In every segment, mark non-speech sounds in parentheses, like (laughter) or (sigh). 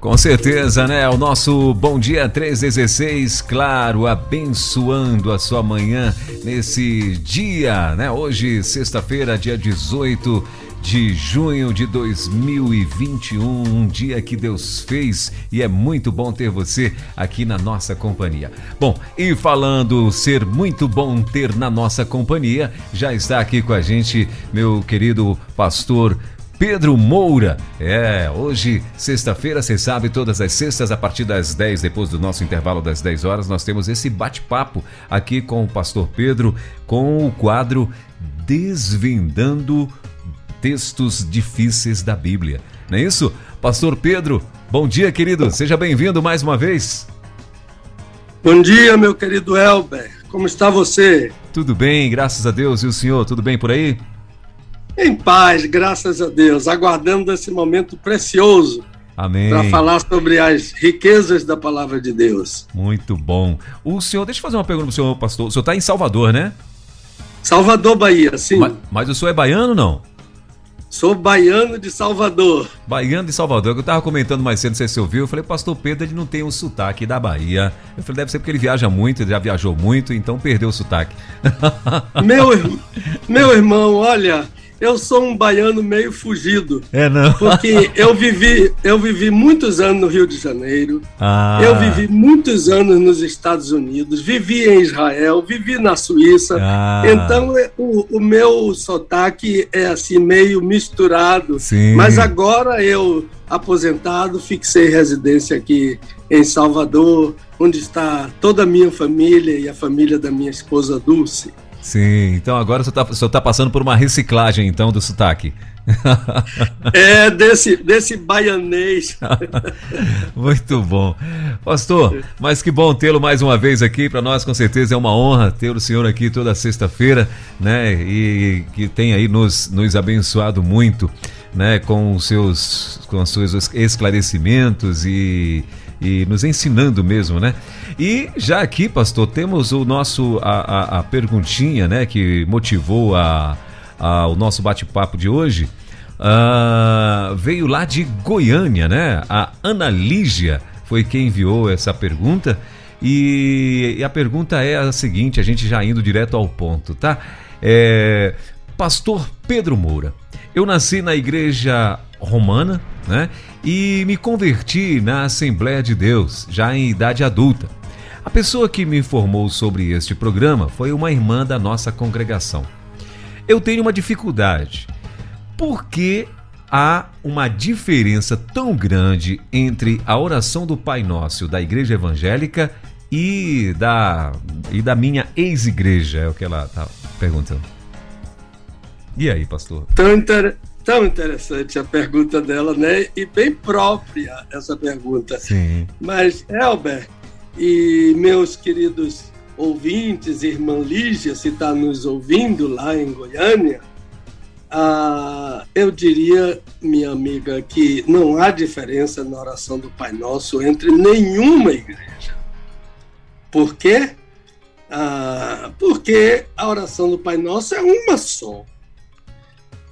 Com certeza, né? O nosso Bom Dia 316, claro, abençoando a sua manhã nesse dia, né? Hoje, sexta-feira, dia 18 de junho de 2021, um dia que Deus fez e é muito bom ter você aqui na nossa companhia. Bom, e falando ser muito bom ter na nossa companhia, já está aqui com a gente meu querido pastor Pedro Moura. É, hoje, sexta-feira, você sabe, todas as sextas, a partir das 10, depois do nosso intervalo das 10 horas, nós temos esse bate-papo aqui com o pastor Pedro, com o quadro Desvendando Textos Difíceis da Bíblia. Não é isso? Pastor Pedro, bom dia, querido. Seja bem-vindo mais uma vez. Bom dia, meu querido Elber. Como está você? Tudo bem, graças a Deus. E o senhor, tudo bem por aí? Em paz, graças a Deus, aguardando esse momento precioso Amém. para falar sobre as riquezas da palavra de Deus. Muito bom. O senhor, deixa eu fazer uma pergunta para o senhor, pastor. O senhor está em Salvador, né? Salvador, Bahia, sim. Mas, mas o senhor é baiano não? Sou baiano de Salvador. Baiano de Salvador. Eu estava comentando mais cedo, não sei se você ouviu. Eu falei, pastor Pedro, ele não tem um sotaque da Bahia. Eu falei, deve ser porque ele viaja muito, ele já viajou muito, então perdeu o sotaque. Meu, (laughs) meu irmão, olha, eu sou um baiano meio fugido. É, não. Porque eu vivi, eu vivi muitos anos no Rio de Janeiro. Ah. Eu vivi muitos anos nos Estados Unidos. Vivi em Israel, vivi na Suíça. Ah. Então, o, o meu sotaque é assim, meio misturado. Sim. Mas agora eu, aposentado, fixei residência aqui em Salvador, onde está toda a minha família e a família da minha esposa Dulce. Sim, então agora o senhor está passando por uma reciclagem então do sotaque. (laughs) É, desse, desse baianês. (laughs) Muito bom. Pastor, mas que bom tê-lo mais uma vez aqui. Para nós, com certeza, é uma honra ter o senhor aqui toda sexta-feira, né? E que tem aí nos, nos abençoado muito, né? Com os seus, com os seus esclarecimentos e e nos ensinando mesmo, né? E já aqui, pastor, temos o nosso a, a, a perguntinha, né, que motivou a, a o nosso bate-papo de hoje. Uh, veio lá de Goiânia, né? A Ana Lígia foi quem enviou essa pergunta. E, e, a pergunta é a seguinte: a gente já indo direto ao ponto, tá? É, Pastor Pedro Moura, eu nasci na igreja romana, né? E me converti na Assembleia de Deus, já em idade adulta. A pessoa que me informou sobre este programa foi uma irmã da nossa congregação. Eu tenho uma dificuldade. Por que há uma diferença tão grande entre a oração do Pai Nosso da Igreja Evangélica e da, e da minha ex-igreja? É o que ela está perguntando. E aí, pastor? Inter... Tão interessante a pergunta dela, né? E bem própria essa pergunta. Sim. Mas, Elber e meus queridos ouvintes, irmã Lígia, se está nos ouvindo lá em Goiânia, ah, eu diria, minha amiga, que não há diferença na oração do Pai Nosso entre nenhuma igreja. Por quê? Ah, porque a oração do Pai Nosso é uma só.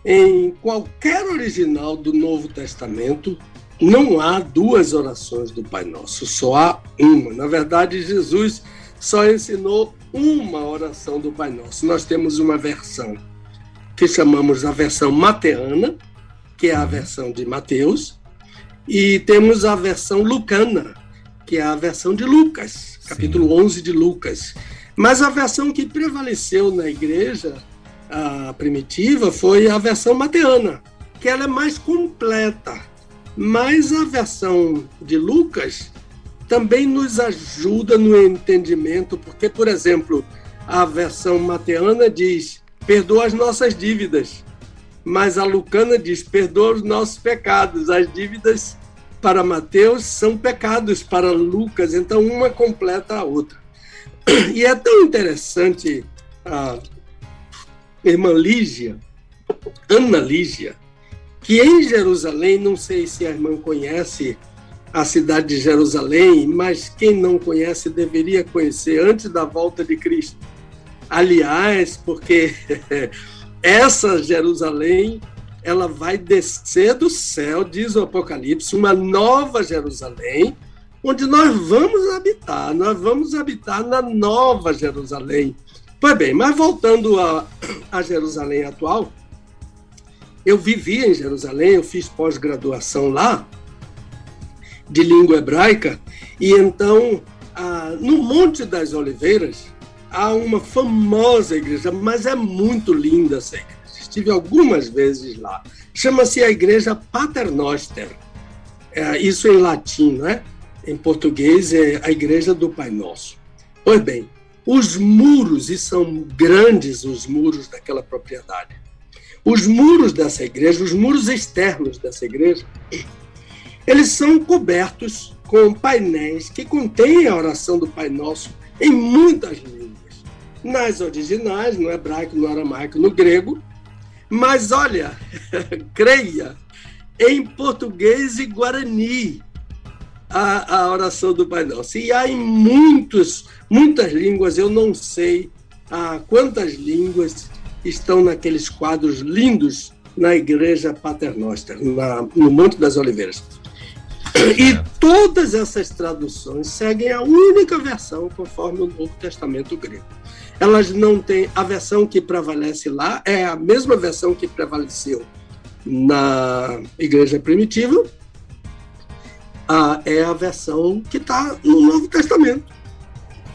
Em qualquer original do Novo Testamento, não há duas orações do Pai Nosso, só há uma. Na verdade, Jesus só ensinou uma oração do Pai Nosso. Nós temos uma versão que chamamos a versão mateana, que é a versão de Mateus, e temos a versão lucana, que é a versão de Lucas, capítulo 11 de Lucas. Mas a versão que prevaleceu na igreja a primitiva foi a versão mateana, que ela é mais completa. Mas a versão de Lucas também nos ajuda no entendimento, porque, por exemplo, a versão mateana diz: perdoa as nossas dívidas, mas a lucana diz: perdoa os nossos pecados. As dívidas para Mateus são pecados para Lucas, então uma completa a outra. E é tão interessante a irmã Lígia, Ana Lígia, que em Jerusalém, não sei se a irmã conhece a cidade de Jerusalém, mas quem não conhece deveria conhecer antes da volta de Cristo. Aliás, porque (laughs) essa Jerusalém ela vai descer do céu, diz o Apocalipse, uma nova Jerusalém, onde nós vamos habitar, nós vamos habitar na nova Jerusalém. Pois bem, mas voltando a, a Jerusalém atual, eu vivi em Jerusalém, eu fiz pós-graduação lá, de língua hebraica, e então, ah, no Monte das Oliveiras, há uma famosa igreja, mas é muito linda essa igreja estive algumas vezes lá. Chama-se a Igreja Paternoster. É, isso em latim, né? Em português é a Igreja do Pai Nosso. Pois bem, os muros, e são grandes os muros daquela propriedade, os muros dessa igreja, os muros externos dessa igreja, eles são cobertos com painéis que contêm a oração do Pai Nosso em muitas línguas. Nas originais, no hebraico, no aramaico, no grego, mas olha, (laughs) creia, em português e guarani a, a oração do Pai Nosso. E há em muitos, muitas línguas, eu não sei ah, quantas línguas estão naqueles quadros lindos na igreja paternoster, na, no Monte das Oliveiras. E é. todas essas traduções seguem a única versão conforme o Novo Testamento grego elas não têm. A versão que prevalece lá é a mesma versão que prevaleceu na igreja primitiva, é a versão que está no Novo Testamento.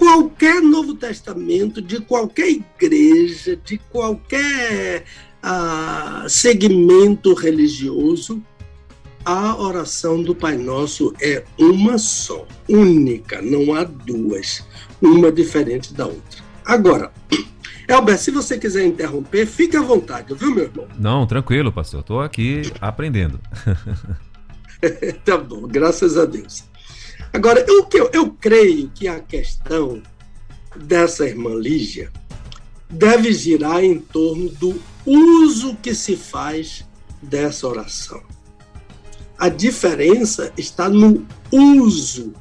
Qualquer Novo Testamento, de qualquer igreja, de qualquer ah, segmento religioso, a oração do Pai Nosso é uma só, única, não há duas, uma diferente da outra. Agora, (clears throat) Elber, se você quiser interromper, fique à vontade, viu, meu irmão? Não, tranquilo, pastor. Estou aqui aprendendo. (laughs) (laughs) tá bom, graças a Deus. Agora, eu, eu, eu creio que a questão dessa irmã Lígia deve girar em torno do uso que se faz dessa oração. A diferença está no uso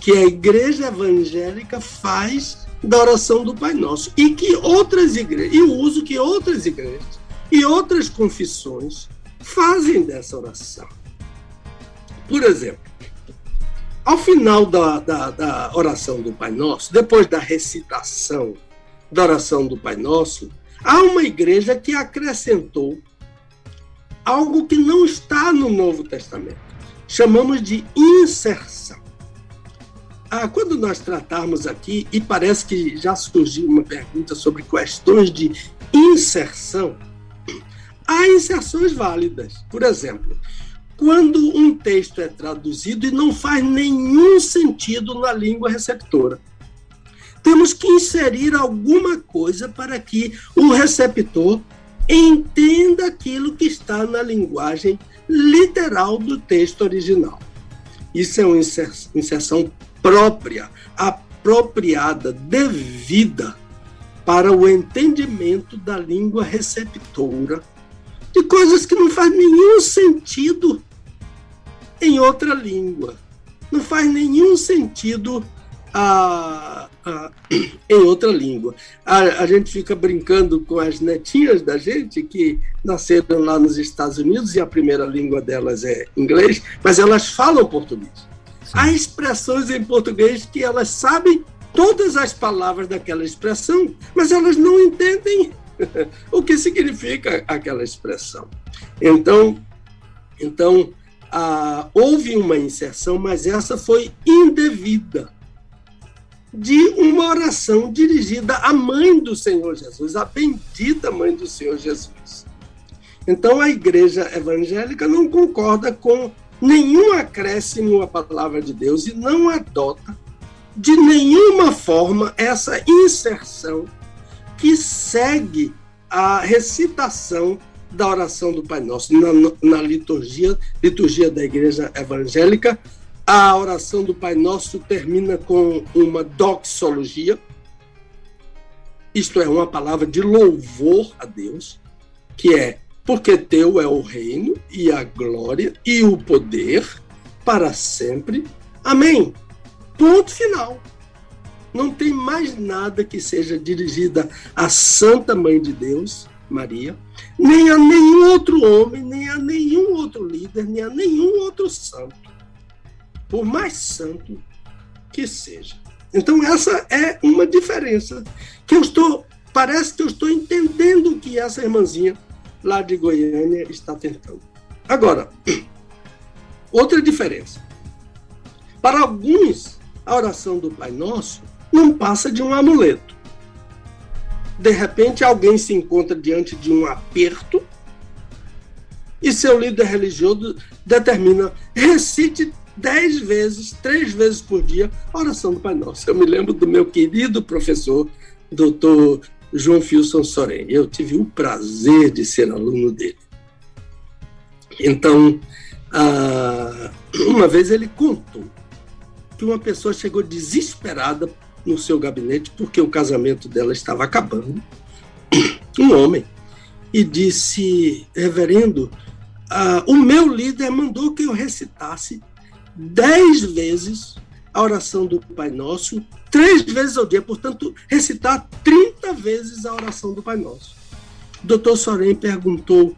que a igreja evangélica faz da oração do Pai Nosso e que outras igrejas, e o uso que outras igrejas e outras confissões fazem dessa oração. Por exemplo, ao final da, da, da oração do Pai Nosso, depois da recitação da oração do Pai Nosso, há uma igreja que acrescentou algo que não está no Novo Testamento. Chamamos de inserção. Ah, quando nós tratarmos aqui, e parece que já surgiu uma pergunta sobre questões de inserção, há inserções válidas. Por exemplo, quando um texto é traduzido e não faz nenhum sentido na língua receptora. Temos que inserir alguma coisa para que o receptor entenda aquilo que está na linguagem literal do texto original. Isso é uma inserção própria, apropriada, devida para o entendimento da língua receptora de coisas que não faz nenhum sentido em outra língua. Não faz nenhum sentido a, a, (clears throat) em outra língua. A, a, gente fica brincando com as netinhas da gente que nasceram lá nos Estados Unidos e a primeira língua delas é inglês, mas elas falam português. Há expressões em português que elas sabem todas as palavras daquela expressão, mas elas não entendem (laughs) o que significa aquela expressão. Então, então ah, houve uma inserção, mas essa foi indevida de uma oração dirigida à mãe do Senhor Jesus, a bendita mãe do Senhor Jesus. Então a igreja evangélica não concorda com nenhum acréscimo à palavra de Deus e não adota de nenhuma forma essa inserção que segue a recitação da oração do Pai Nosso. Na, na liturgia, liturgia da Igreja Evangélica, a oração do Pai Nosso termina com uma doxologia, isto é, uma palavra de louvor a Deus, que é porque teu é o reino e a glória e o poder para sempre. Amém. Ponto final. Não tem mais nada que seja dirigida à Santa Mãe de Deus, Maria, nem a nenhum outro homem, nem a nenhum outro líder, nem a nenhum outro santo, por mais santo que seja. Então essa é uma diferença que eu estou, parece que eu estou entendendo o que essa irmãzinha lá de Goiânia está tentando. Agora, (clears throat) outra diferença. Para alguns, a oração do Pai Nosso não passa de um amuleto. De repente, alguém se encontra diante de um aperto e seu líder religioso determina recite dez vezes, três vezes por dia, a oração do Pai Nosso. Eu me lembro do meu querido professor, doutor João Filson Soren. Eu tive o prazer de ser aluno dele. Então, ah, uma vez ele contou que uma pessoa chegou desesperada no seu gabinete porque o casamento dela estava acabando, (clears throat) um homem, e disse: Reverendo, ah, o meu líder mandou que eu recitasse dez vezes a oração do Pai Nosso três vezes ao dia, portanto, recitar 30 vezes a oração do Pai Nosso. Doutor Soren perguntou,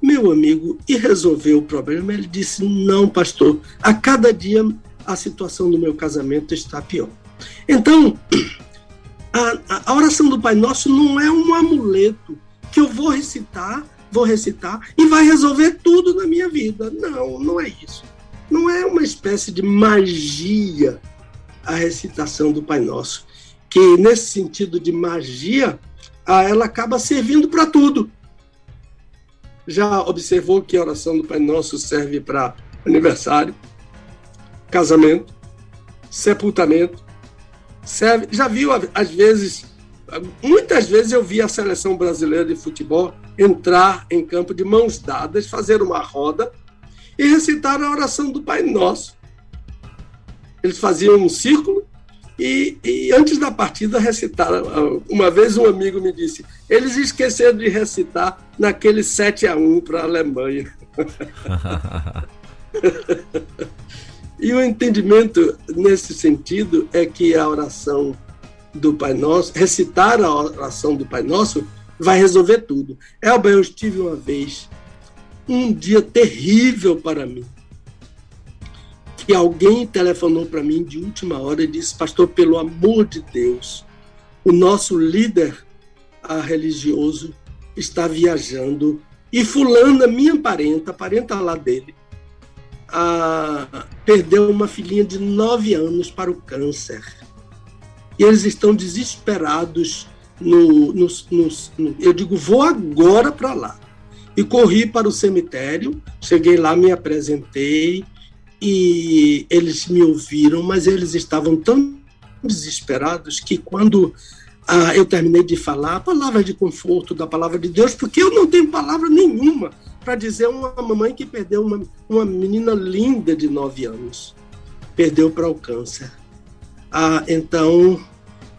meu amigo, e resolveu o problema? Ele disse, não, pastor, a cada dia a situação do meu casamento está pior. Então, a, a oração do Pai Nosso não é um amuleto que eu vou recitar, vou recitar e vai resolver tudo na minha vida. Não, não é isso. Não é uma espécie de magia a recitação do Pai Nosso, que nesse sentido de magia, ela acaba servindo para tudo. Já observou que a oração do Pai Nosso serve para aniversário, casamento, sepultamento, serve. Já viu às vezes, muitas vezes eu vi a seleção brasileira de futebol entrar em campo de mãos dadas, fazer uma roda e recitar a oração do Pai Nosso. Eles faziam um círculo e, e, antes da partida recitaram. Uma vez um amigo me disse: eles esqueceram de recitar naquele 7 a 1 para a Alemanha. (laughs) (laughs) e o entendimento nesse sentido é que a oração do Pai Nosso, recitar a oração do Pai Nosso, vai resolver tudo. Elba, eu estive uma vez um dia terrível para mim. Que alguém telefonou para mim de última hora e disse: Pastor, pelo amor de Deus, o nosso líder religioso está viajando e Fulana, minha parenta, parenta lá dele, a, perdeu uma filhinha de nove anos para o câncer. E eles estão desesperados no, no, no, no eu digo, vou agora para lá e corri para o cemitério. Cheguei lá, me apresentei e eles me ouviram, mas eles estavam tão desesperados que quando ah, eu terminei de falar a palavra de conforto da palavra de Deus, porque eu não tenho palavra nenhuma para dizer uma mamãe que perdeu uma, uma menina linda de nove anos, perdeu para o câncer. Ah, então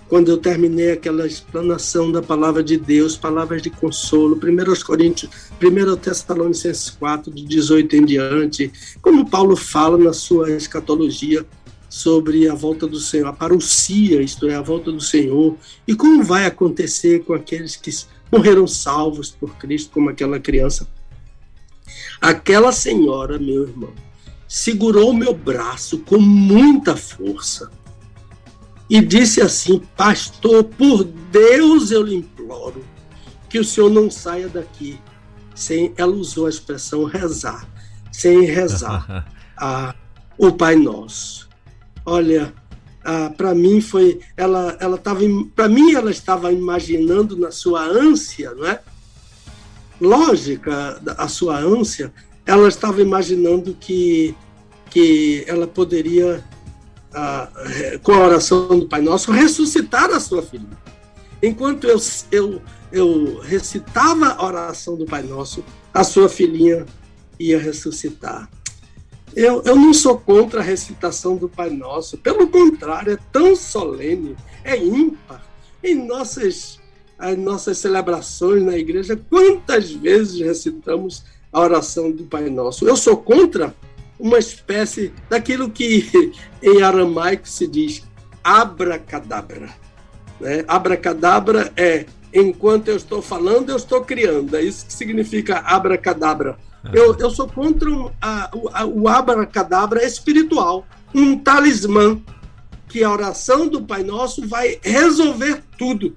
quando eu terminei aquela explanação da palavra de Deus, palavras de consolo, 1 Coríntios, 1 Tessalonicenses 4, de 18 em diante, como Paulo fala na sua escatologia sobre a volta do Senhor, a parousia, isto é, a volta do Senhor, e como vai acontecer com aqueles que morreram salvos por Cristo, como aquela criança. Aquela senhora, meu irmão, segurou meu braço com muita força e disse assim: Pastor, por Deus eu lhe imploro que o senhor não saia daqui sem. Ela usou a expressão rezar, sem rezar (laughs) a, o Pai Nosso. Olha, para mim foi. Ela ela estava. Para mim, ela estava imaginando na sua ânsia, não é? Lógica, a sua ânsia, ela estava imaginando que, que ela poderia a, com a oração do Pai Nosso, ressuscitar a sua filha. Enquanto eu, eu eu recitava a oração do Pai Nosso, a sua filhinha ia ressuscitar. Eu, eu não sou contra a recitação do Pai Nosso, pelo contrário, é tão solene, é ímpar. Em nossas, as nossas celebrações na igreja, quantas vezes recitamos a oração do Pai Nosso? Eu sou contra uma espécie daquilo que (laughs) em aramaico se diz abracadabra. Né? Abracadabra é enquanto eu estou falando, eu estou criando. É isso que significa abracadabra. Eu, eu sou contra a, a, o abracadabra espiritual, um talismã, que a oração do Pai Nosso vai resolver tudo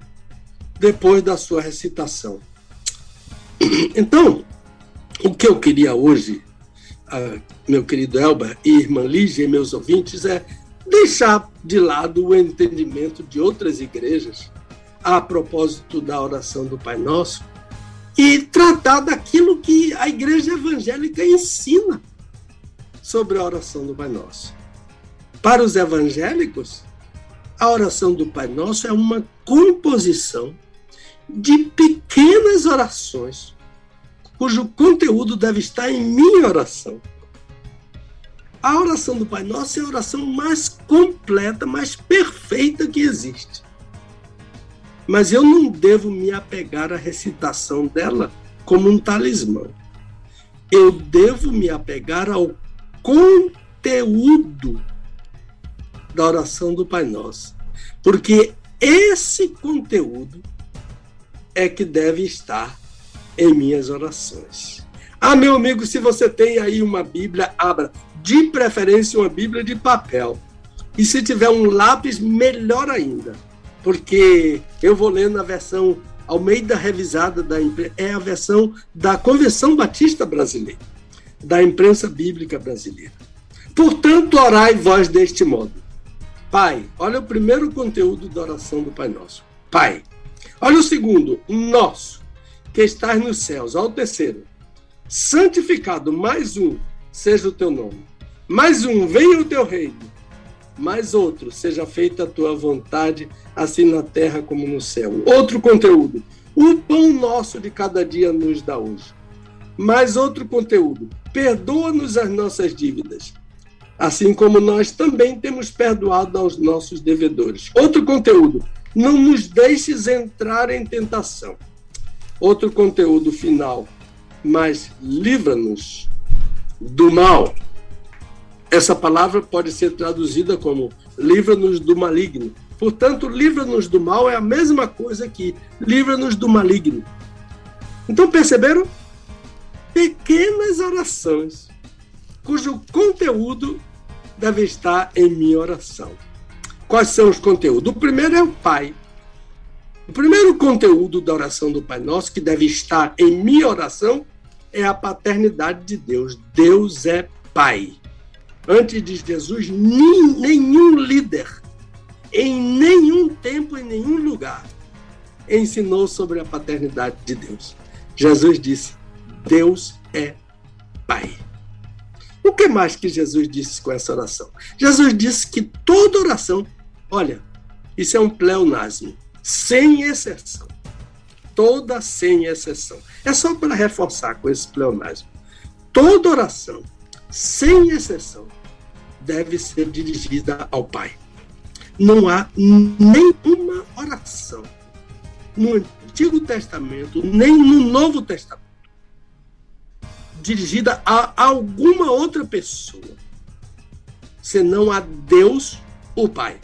depois da sua recitação. (clears throat) Então, o que eu queria hoje, uh, meu querido Elba e irmã Lígia e meus ouvintes, é deixar de lado o entendimento de outras igrejas a propósito da oração do Pai Nosso e tratar daquilo que a igreja evangélica ensina sobre a oração do Pai Nosso. Para os evangélicos, a oração do Pai Nosso é uma composição de pequenas orações, cujo conteúdo deve estar em minha oração. A oração do Pai Nosso é a oração mais completa, mais perfeita que existe. Mas eu não devo me apegar à recitação dela como um talismã. Eu devo me apegar ao conteúdo da oração do Pai Nosso. Porque esse conteúdo é que deve estar em minhas orações. Ah, meu amigo, se você tem aí uma Bíblia, abra. De preferência, uma Bíblia de papel. E se tiver um lápis, melhor ainda porque eu vou lendo a versão Almeida Revisada, da, é a versão da Convenção Batista Brasileira, da imprensa bíblica brasileira. Portanto, orai vós deste modo. Pai, olha o primeiro conteúdo da oração do Pai Nosso. Pai. Olha o segundo, nosso, que estás nos céus. Olha o terceiro. Santificado, mais um, seja o teu nome. Mais um, venha o teu reino mais outro, seja feita a tua vontade, assim na terra como no céu. Outro conteúdo, o pão nosso de cada dia nos dá hoje. Mais outro conteúdo, perdoa-nos as nossas dívidas, assim como nós também temos perdoado aos nossos devedores. Outro conteúdo, não nos deixes entrar em tentação. Outro conteúdo final, mas livra-nos do mal. Essa palavra pode ser traduzida como livra-nos do maligno. Portanto, livra-nos do mal é a mesma coisa que livra-nos do maligno. Então, perceberam? Pequenas orações, cujo conteúdo deve estar em minha oração. Quais são os conteúdos? O primeiro é o Pai. O primeiro conteúdo da oração do Pai Nosso, que deve estar em minha oração, é a paternidade de Deus. Deus é Pai antes de Jesus, nenhum líder, em nenhum tempo, em nenhum lugar, ensinou sobre a paternidade de Deus. Jesus disse: Deus é Pai. O que mais que Jesus disse com essa oração? Jesus disse que toda oração, olha, isso é um pleonasmo, sem exceção. Toda sem exceção. É só para reforçar com esse pleonasmo. Toda oração, sem exceção, deve ser dirigida ao Pai. Não há nenhuma oração no Antigo Testamento, nem no Novo Testamento, dirigida a alguma outra pessoa, senão a Deus, o Pai.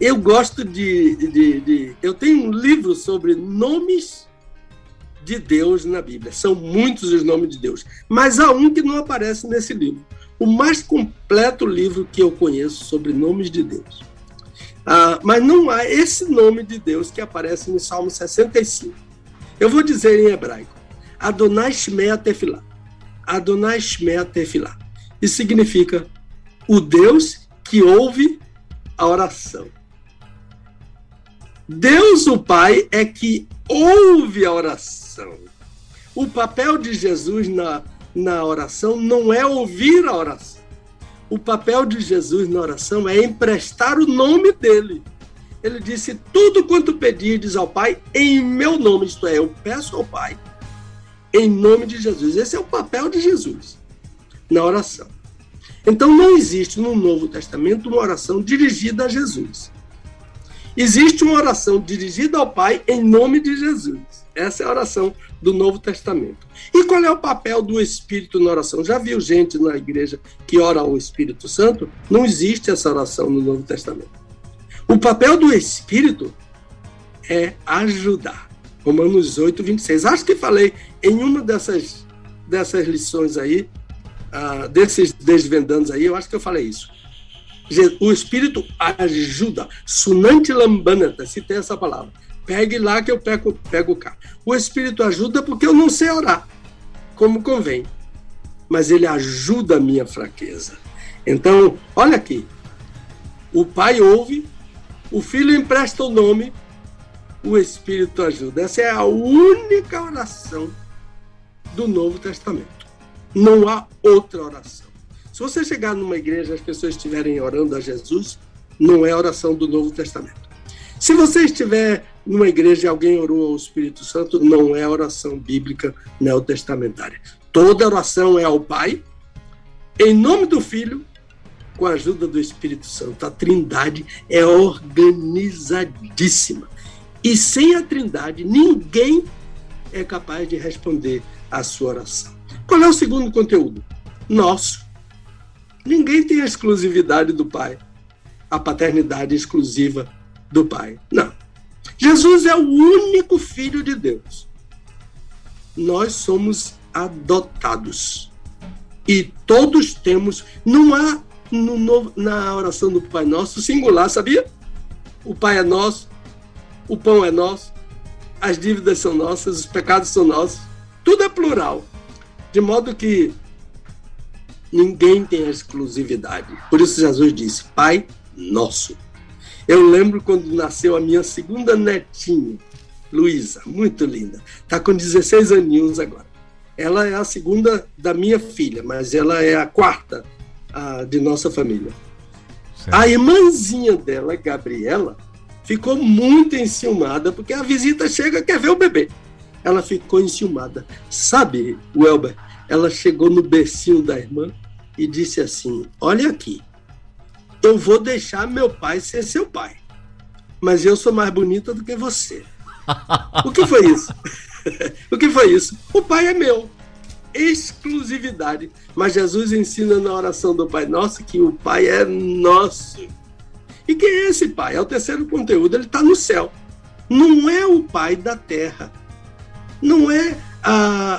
Eu gosto de, de, de, Eu tenho um livro sobre nomes de Deus na Bíblia. São muitos os nomes de Deus. Mas há um que não aparece nesse livro o mais completo livro que eu conheço sobre nomes de Deus. Ah, mas não há esse nome de Deus que aparece no Salmo 65. Eu vou dizer em hebraico: Adonai Shmea Tefilá. Adonai Shmea Tefilá. Isso significa o Deus que ouve a oração. Deus, o Pai, é que ouve a oração. O papel de Jesus na na oração não é ouvir a oração. O papel de Jesus na oração é emprestar o nome dele, ele disse: Tudo quanto pedirdes ao Pai em meu nome, isto é, eu peço ao Pai em nome de Jesus. Esse é o papel de Jesus na oração. Então não existe no Novo Testamento uma oração dirigida a Jesus. Existe uma oração dirigida ao Pai em nome de Jesus. Essa é a oração do Novo Testamento. E qual é o papel do Espírito na oração? Já viu gente na igreja que ora ao Espírito Santo? Não existe essa oração no Novo Testamento. O papel do Espírito é ajudar. Romanos 8, 26. Acho que falei em uma dessas, dessas lições aí, uh, desses desvendandos aí, eu acho que eu falei isso. O Espírito ajuda. Sunante lambanata, se tem essa palavra. Pegue lá que eu pego, pego cá. O Espírito ajuda porque eu não sei orar, como convém. Mas ele ajuda a minha fraqueza. Então, olha aqui. O Pai ouve, o Filho empresta o nome, o Espírito ajuda. Essa é a única oração do Novo Testamento. Não há outra oração. Se você chegar numa igreja e as pessoas estiverem orando a Jesus, não é oração do Novo Testamento. Se você estiver numa igreja e alguém orou ao Espírito Santo, não é oração bíblica neotestamentária. Toda oração é ao Pai, em nome do Filho, com a ajuda do Espírito Santo. A Trindade é organizadíssima. E sem a Trindade, ninguém é capaz de responder à sua oração. Qual é o segundo conteúdo? Nosso. Ninguém tem a exclusividade do Pai, a paternidade exclusiva do Pai. Não. Jesus é o único filho de Deus. Nós somos adotados. E todos temos, não há no, no, na oração do Pai Nosso singular, sabia? O Pai é nosso, o pão é nosso, as dívidas são nossas, os pecados são nossos. Tudo é plural. De modo que ninguém tem exclusividade. Por isso Jesus disse: Pai nosso. Eu lembro quando nasceu a minha segunda netinha, Luísa, muito linda. Está com 16 aninhos agora. Ela é a segunda da minha filha, mas ela é a quarta a, de nossa família. Certo. A irmãzinha dela, Gabriela, ficou muito enciumada, porque a visita chega quer ver o bebê. Ela ficou enciumada. Sabe, Welber, ela chegou no bercinho da irmã e disse assim: Olha aqui, eu vou deixar meu pai ser seu pai, mas eu sou mais bonita do que você. (laughs) o que foi isso? (laughs) o que foi isso? O pai é meu. Exclusividade. Mas Jesus ensina na oração do Pai Nosso que o Pai é nosso. E quem é esse Pai? É o terceiro conteúdo, ele está no céu. Não é o Pai da terra. Não é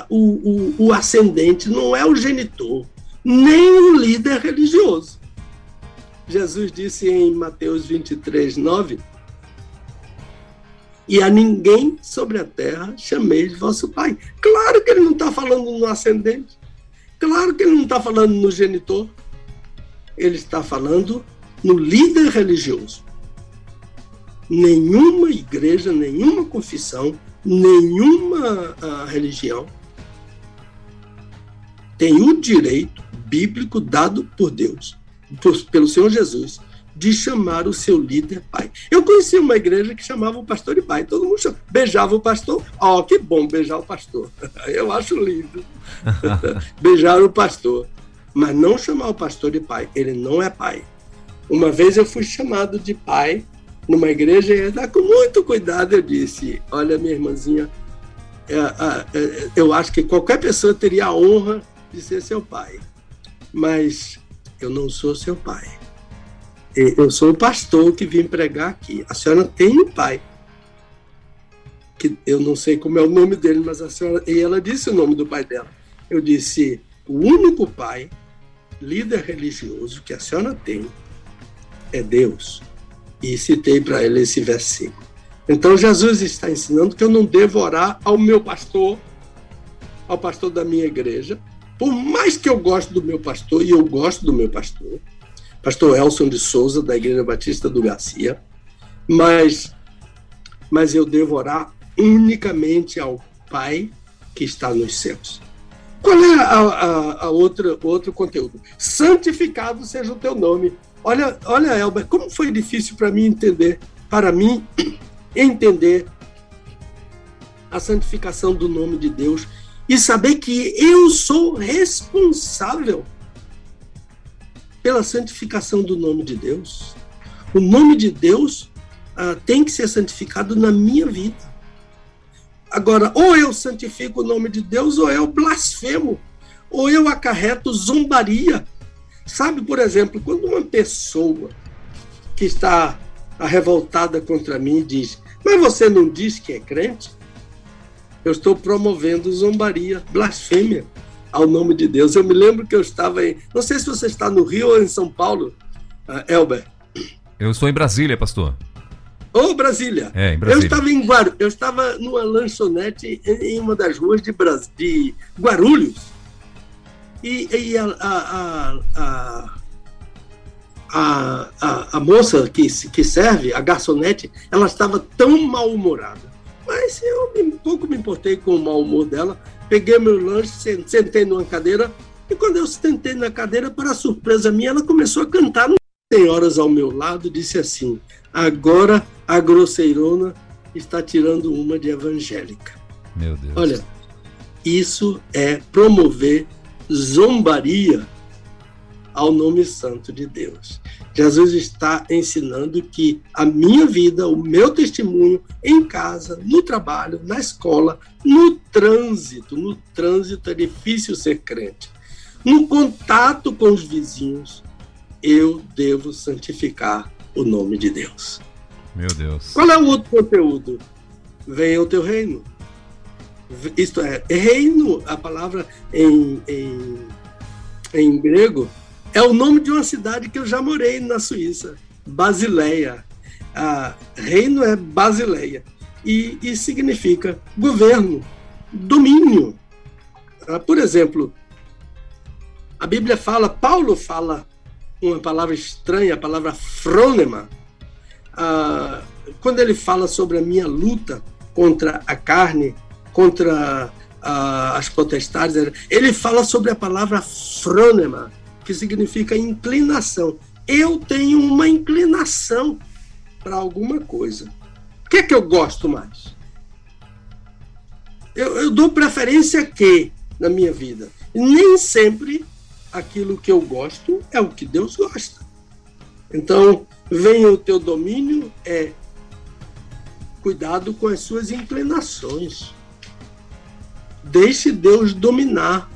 o, o, o ascendente, não é o genitor, nem o líder religioso. Jesus disse em Mateus 23, 9: E a ninguém sobre a terra chameis vosso Pai. Claro que ele não está falando no ascendente, claro que ele não está falando no genitor, ele está falando no líder religioso. Nenhuma igreja, nenhuma confissão nenhuma uh, religião tem o direito bíblico dado por Deus, por, pelo Senhor Jesus, de chamar o seu líder pai. Eu conheci uma igreja que chamava o pastor de pai. Todo mundo chamava, beijava o pastor. Ó, oh, que bom beijar o pastor. (laughs) Eu acho lindo. (laughs) Beijar o pastor. Mas não chamar o pastor de pai. Ele não é pai. Uma vez eu fui chamado de pai numa igreja e dar com muito cuidado. Eu disse: Olha, minha irmãzinha, é, é, eu acho que qualquer pessoa teria a honra de ser seu pai, mas eu não sou seu pai. Eu sou o pastor que vim pregar aqui. A senhora tem um pai, que eu não sei como é o nome dele, mas a senhora. E ela disse o nome do pai dela. Eu disse: o único pai, líder religioso que a senhora tem é Deus e citei para ele esse versículo. Então Jesus está ensinando que eu não devo orar ao meu pastor, ao pastor da minha igreja, por mais que eu goste do meu pastor, e eu gosto do meu pastor, pastor Elson de Souza, da Igreja Batista do Garcia, mas, mas eu devo orar unicamente ao Pai que está nos céus. Qual é a, a, a outra, outro conteúdo? Santificado seja o teu nome. Olha, olha, Elber, como foi difícil para mim entender para mim (clears throat) entender a santificação do nome de Deus e saber que eu sou responsável pela santificação do nome de Deus. O nome de Deus uh, tem que ser santificado na minha vida. Agora, ou eu santifico o nome de Deus, ou eu blasfemo, ou eu acarreto zombaria. Sabe, por exemplo, quando uma pessoa que está revoltada contra mim diz: Mas você não diz que é crente? Eu estou promovendo zombaria, blasfêmia ao nome de Deus. Eu me lembro que eu estava em. Não sei se você está no Rio ou em São Paulo, uh, Elber. Eu estou em Brasília, pastor. Ô, oh, Brasília. É, em Brasília. Eu estava em Guar... eu estava numa lanchonete em uma das ruas de, Bras... de Guarulhos. E, e a, a, a, a, a, moça que, que serve, a garçonete, ela estava tão mal-humorada. Mas eu um pouco me importei com o mau humor dela. Peguei meu lanche, sentei numa cadeira. E quando eu sentei na cadeira, para surpresa minha, ela começou a cantar. Senhoras ao meu lado disse assim: Agora a grosseirona está tirando uma de evangélica. Meu Deus. Olha, isso é promover zombaria ao nome santo de Deus. Jesus está ensinando que a minha vida, o meu testemunho em casa, no trabalho, na escola, no trânsito, no trânsito é difícil ser crente. No contato com os vizinhos, eu devo santificar o nome de Deus. Meu Deus. Qual é o outro conteúdo? Venha o teu reino. Isto é, reino, a palavra em, em, em grego, é o nome de uma cidade que eu já morei na Suíça, Basileia. Ah, reino é Basileia. E, e significa governo, domínio. Ah, por exemplo, a Bíblia fala, Paulo fala uma palavra estranha, a palavra frônema, ah, quando ele fala sobre a minha luta contra a carne, contra as potestades, ele fala sobre a palavra frônema, que significa inclinação. Eu tenho uma inclinação para alguma coisa. O que é que eu gosto mais? Eu, eu dou preferência a quê na minha vida? Nem sempre aquilo que eu gosto é o que Deus gosta. Então, venha o teu domínio é cuidado com as suas inclinações. Deixe Deus dominar.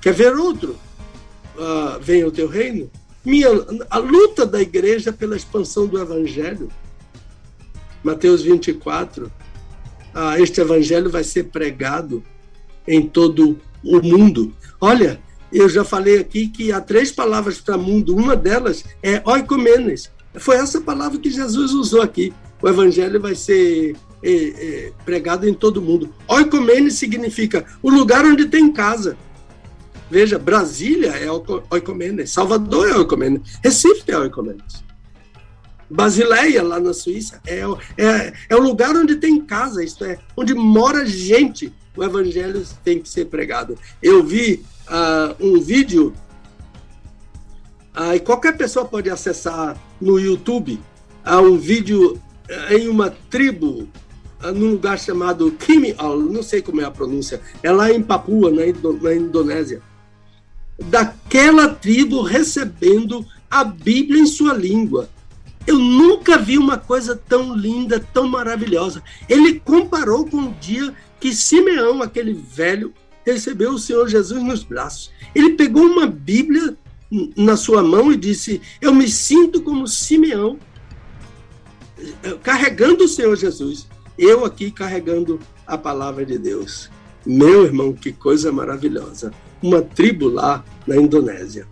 Quer ver outro? Uh, venha o teu reino. Minha, a luta da igreja pela expansão do evangelho. Mateus 24. Uh, ah, este evangelho vai ser pregado em todo o mundo. Olha, eu já falei aqui que há três palavras para mundo, uma delas é oikomenes. Foi essa palavra que Jesus usou aqui. O evangelho vai ser é, é, pregado em todo mundo. Oikomenes significa o lugar onde tem casa. Veja, Brasília é oikomenes, Salvador é oikomenes, Recife é oikomenes. Basileia, lá na Suíça, é, é, é o lugar onde tem casa, isto é, onde mora gente o evangelho tem que ser pregado. Eu vi uh, um vídeo, uh, e qualquer pessoa pode acessar no YouTube, uh, um vídeo uh, em uma tribo, num lugar chamado Kimial, não sei como é a pronúncia, é lá em Papua, na, Indo na Indonésia, daquela tribo recebendo a Bíblia em sua língua. Eu nunca vi uma coisa tão linda, tão maravilhosa. Ele comparou com o dia que Simeão, aquele velho, recebeu o Senhor Jesus nos braços. Ele pegou uma Bíblia na sua mão e disse: Eu me sinto como Simeão, eh, carregando o Senhor Jesus. Eu aqui carregando a palavra de Deus. Meu irmão, que coisa maravilhosa. Uma tribo lá na Indonésia.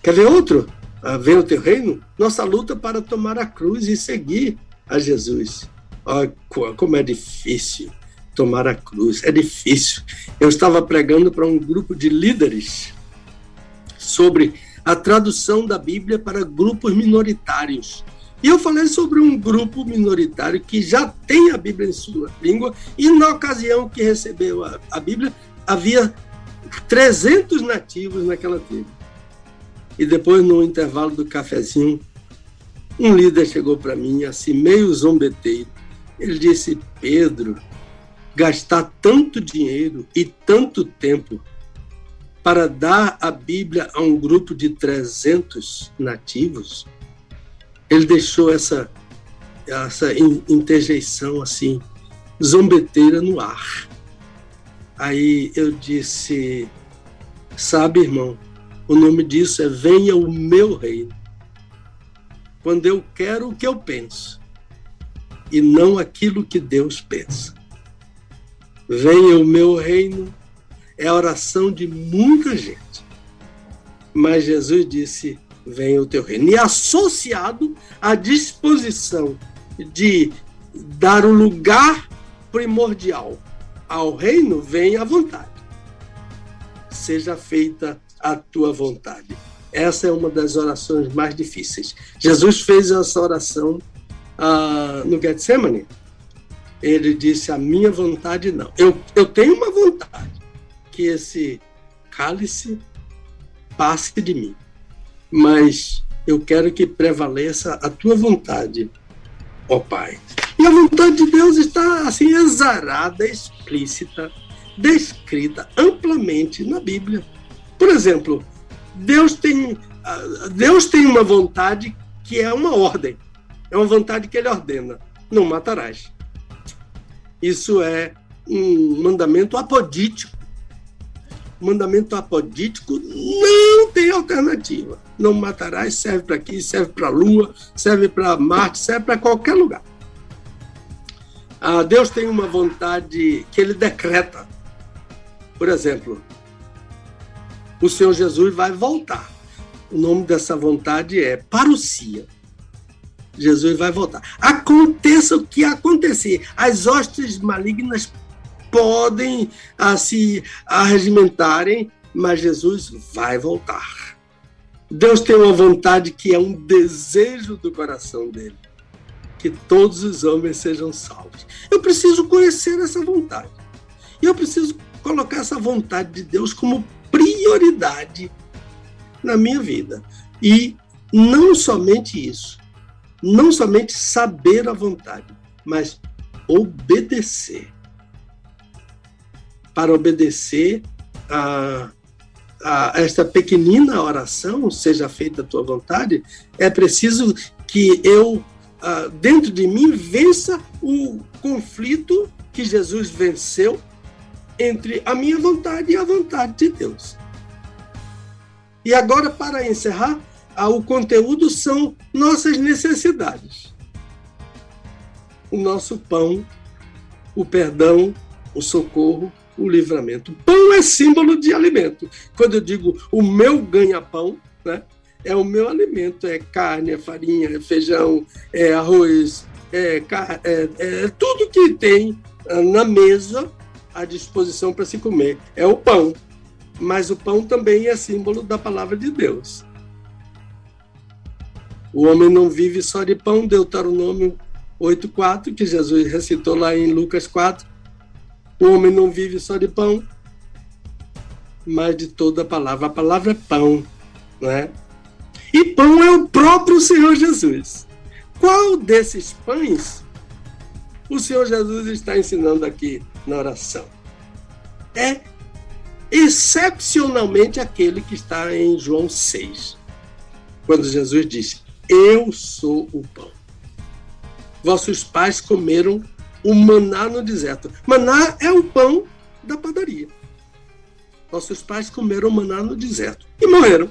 Quer ver outro? Ah, Vem o teu reino? Nossa luta para tomar a cruz e seguir a Jesus. Olha como é difícil tomar a cruz. É difícil. Eu estava pregando para um grupo de líderes sobre a tradução da Bíblia para grupos minoritários. E eu falei sobre um grupo minoritário que já tem a Bíblia em sua língua, e na ocasião que recebeu a, a Bíblia, havia 300 nativos naquela tribo. E depois, no intervalo do cafezinho, um líder chegou para mim, assim, meio zombeteiro. Ele disse: Pedro, gastar tanto dinheiro e tanto tempo para dar a Bíblia a um grupo de 300 nativos, ele deixou essa, essa interjeição assim, zombeteira no ar. Aí eu disse: Sabe, irmão, o nome disso é Venha o meu reino quando eu quero o que eu penso e não aquilo que Deus pensa. Venha o meu reino é a oração de muita gente. Mas Jesus disse: Venha o teu reino. E associado à disposição de dar o lugar primordial ao reino, vem a vontade. Seja feita a tua vontade. Essa é uma das orações mais difíceis. Jesus fez essa oração ah, no Getsemane. Ele disse: A minha vontade não. Eu, eu tenho uma vontade, que esse cálice passe de mim. Mas eu quero que prevaleça a tua vontade, ó Pai. E a vontade de Deus está assim exarada, explícita, descrita amplamente na Bíblia. Por exemplo, Deus tem, ah, Deus tem uma vontade que é uma ordem. É uma vontade que ele ordena. Não matarás. Isso é um mandamento apodítico. Mandamento apodítico não tem alternativa. Não matarás serve para aqui, serve para a Lua, serve para Marte, serve para qualquer lugar. Ah, Deus tem uma vontade que ele decreta. Por exemplo, o Senhor Jesus vai voltar. O nome dessa vontade é parousia. Jesus vai voltar. Aconteça o que acontecer. As hostes malignas podem a, se arregimentarem, mas Jesus vai voltar. Deus tem uma vontade que é um desejo do coração dele. Que todos os homens sejam salvos. Eu preciso conhecer essa vontade. E eu preciso colocar essa vontade de Deus como prioridade na minha vida. E não somente isso, não somente saber a vontade, mas obedecer. Para obedecer a, a esta pequenina oração, seja feita a tua vontade, é preciso que eu, dentro de mim, vença o conflito que Jesus venceu entre a minha vontade e a vontade de Deus. E agora, para encerrar, o conteúdo são nossas necessidades. O nosso pão, o perdão, o socorro, o livramento. Pão é símbolo de alimento. Quando eu digo o meu ganha-pão, né, é o meu alimento, é carne, é farinha, é feijão, é arroz, é, é, é tudo que tem ah, na mesa à disposição para se comer. É o pão. Mas o pão também é símbolo da palavra de Deus. O homem não vive só de pão, Deuteronômio 8,4, que Jesus recitou lá em Lucas 4. O homem não vive só de pão, mas de toda a palavra. A palavra é pão, não é? E pão é o próprio Senhor Jesus. Qual desses pães o Senhor Jesus está ensinando aqui na oração. É excepcionalmente aquele que está em João 6, quando Jesus disse: Eu sou o pão. Vossos pais comeram o maná no deserto. Maná é o pão da padaria. Vossos pais comeram maná no deserto e morreram.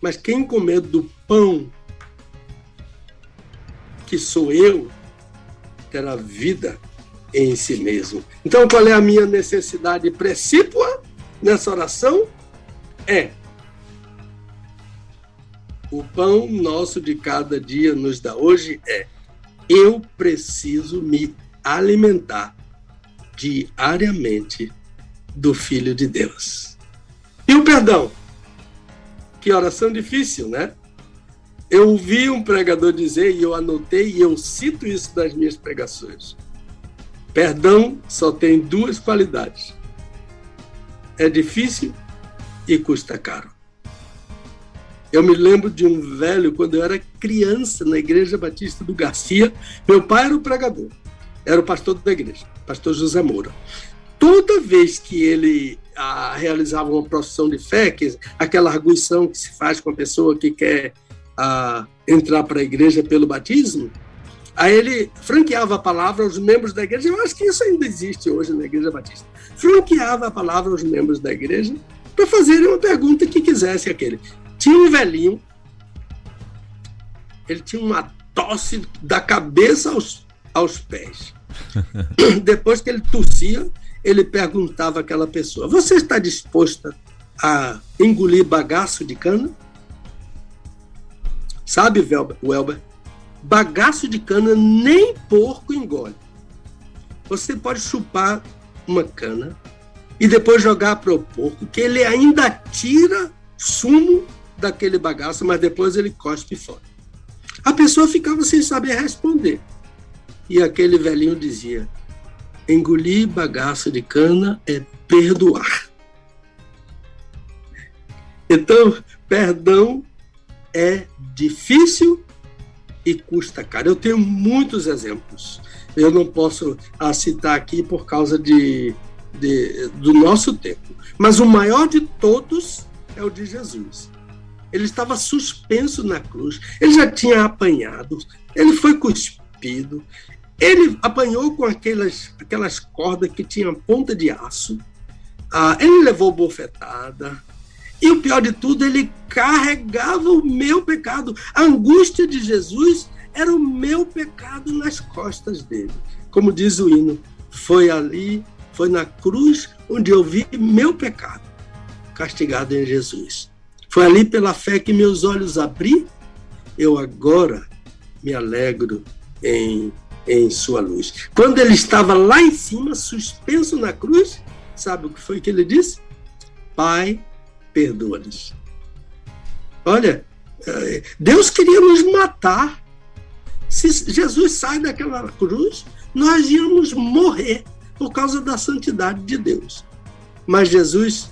Mas quem comer do pão que sou eu, terá vida em si mesmo. Então, qual é a minha necessidade precípua nessa oração? É o pão nosso de cada dia nos dá hoje é eu preciso me alimentar diariamente do Filho de Deus. E o perdão? Que oração difícil, né? Eu ouvi um pregador dizer, e eu anotei, e eu cito isso das minhas pregações. Perdão só tem duas qualidades: é difícil e custa caro. Eu me lembro de um velho, quando eu era criança, na Igreja Batista do Garcia. Meu pai era o pregador, era o pastor da igreja, pastor José Moura. Toda vez que ele ah, realizava uma profissão de fé, que, aquela arguição que se faz com a pessoa que quer ah, entrar para a igreja pelo batismo, aí ele franqueava a palavra aos membros da igreja. Eu acho que isso ainda existe hoje na Igreja Batista. Franqueava a palavra aos membros da igreja para fazerem uma pergunta que quisesse aquele. Tinha um velhinho, ele tinha uma tosse da cabeça aos, aos pés. (laughs) Depois que ele tossia, ele perguntava àquela pessoa: Você está disposta a engolir bagaço de cana? Sabe, Welber? Bagaço de cana nem porco engole. Você pode chupar uma cana e depois jogar para o porco, que ele ainda tira sumo daquele bagaço, mas depois ele cospe fora. A pessoa ficava sem saber responder. E aquele velhinho dizia: engolir bagaço de cana é perdoar. Então, perdão é difícil e custa caro. Eu tenho muitos exemplos. Eu não posso ah, citar aqui por causa de, de, do nosso tempo. Mas o maior de todos é o de Jesus. Ele estava suspenso na cruz, ele já tinha apanhado, ele foi cuspido, ele apanhou com aquelas, aquelas cordas que tinham ponta de aço, ah, ele levou bofetada, e o pior de tudo, ele carregava o meu pecado. A angústia de Jesus era o meu pecado nas costas dele. Como diz o hino, foi ali, foi na cruz onde eu vi meu pecado castigado em Jesus. Foi ali pela fé que meus olhos abri, eu agora me alegro em, em sua luz. Quando ele estava lá em cima, suspenso na cruz, sabe o que foi que ele disse? Pai, perdoa-lhes. Olha, eh, Deus queria nos matar. Se Jesus sai daquela cruz, nós íamos morrer por causa da santidade de Deus. Mas Jesus,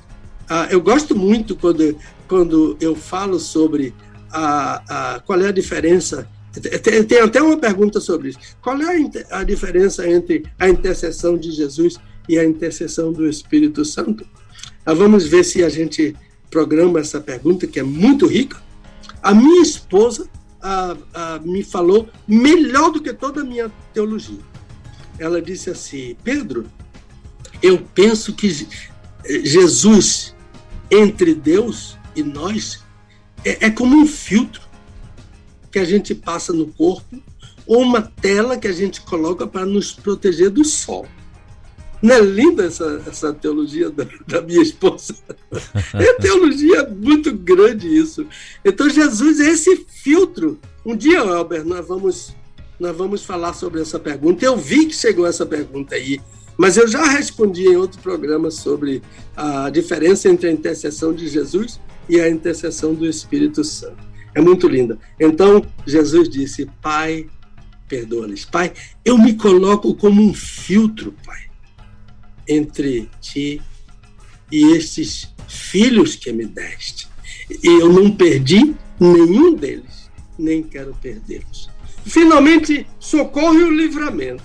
ah, eu gosto muito quando quando eu falo sobre a, a, qual é a diferença. Tem, tem, até uma pergunta sobre isso. Qual é a, a diferença entre a intercessão de Jesus e a intercessão do Espírito Santo? Ah, vamos ver se a gente programa essa pergunta, que é muito rica. A minha esposa ah, ah, me falou melhor do que toda a minha teologia. Ela disse assim: Pedro, eu penso que Jesus entre Deus e nós é, é como um filtro que a gente passa no corpo ou uma tela que a gente coloca para nos proteger do sol. Não é linda essa, essa teologia da, da minha esposa? (laughs) É teologia muito grande isso. Então Jesus é esse filtro. Um dia, Albert, nós vamos, nós vamos falar sobre essa pergunta. Eu vi que chegou essa pergunta aí, mas eu já respondi em outro programa sobre a diferença entre a intercessão de Jesus e a intercessão do Espírito Santo. É muito linda. Então, Jesus disse: Pai, perdoa-lhes. Pai, eu me coloco como um filtro, Pai, entre ti e estes filhos que me deste. E eu não perdi nenhum deles, nem quero perdê-los. Finalmente, socorro e o livramento.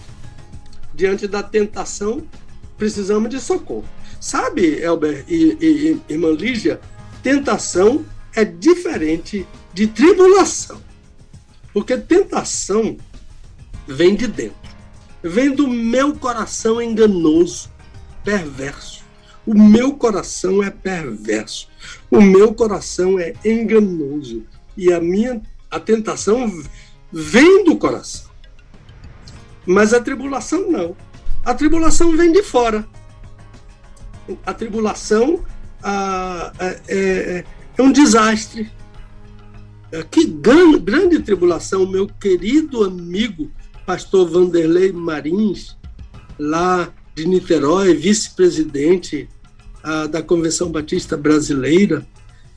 Diante da tentação, precisamos de socorro. Sabe, Elber e, e, e irmã Lígia, tentação é diferente de tribulação. Porque tentação vem de dentro. Vem do meu coração enganoso, perverso. O meu coração é perverso. O meu coração é enganoso. E a minha a tentação vem do coração. Mas a tribulação não. A tribulação vem de fora. A tribulação é, é, é, um desastre. É, que grande, grande tribulação, meu querido amigo pastor Vanderlei Marins, lá de Niterói, vice-presidente da Convenção Batista Brasileira,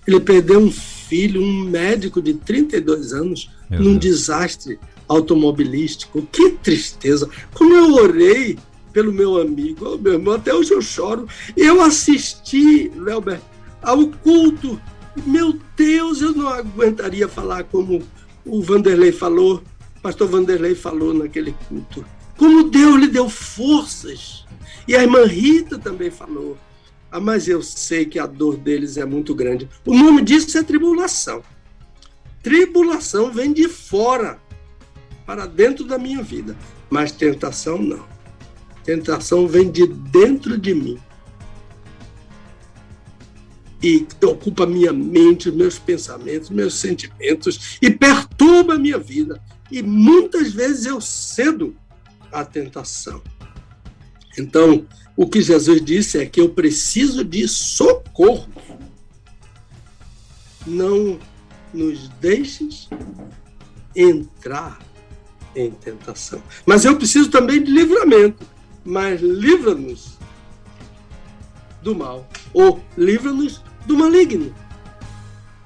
ele perdeu um filho, um médico de 32 anos, meu num Deus. desastre automobilístico. Que tristeza! Como eu orei pelo meu amigo, oh, meu irmão, até hoje eu choro. Eu assisti, Velber, ao culto Meu Deus, eu não aguentaria falar como o Vanderlei falou, pastor Vanderlei falou naquele culto. Como Deus lhe deu forças. E a irmã Rita também falou. Ah, mas eu sei que a dor deles é muito grande. O nome disso é tribulação. Tribulação vem de fora para dentro da minha vida, mas tentação não. Tentação vem de dentro de mim e ocupa minha mente, meus pensamentos, meus sentimentos e perturba a minha vida. E muitas vezes eu cedo à tentação. Então, o que Jesus disse é que eu preciso de socorro. Não nos deixes entrar em tentação. Mas eu preciso também de livramento. Mas livra-nos do mal, ou livra-nos do maligno.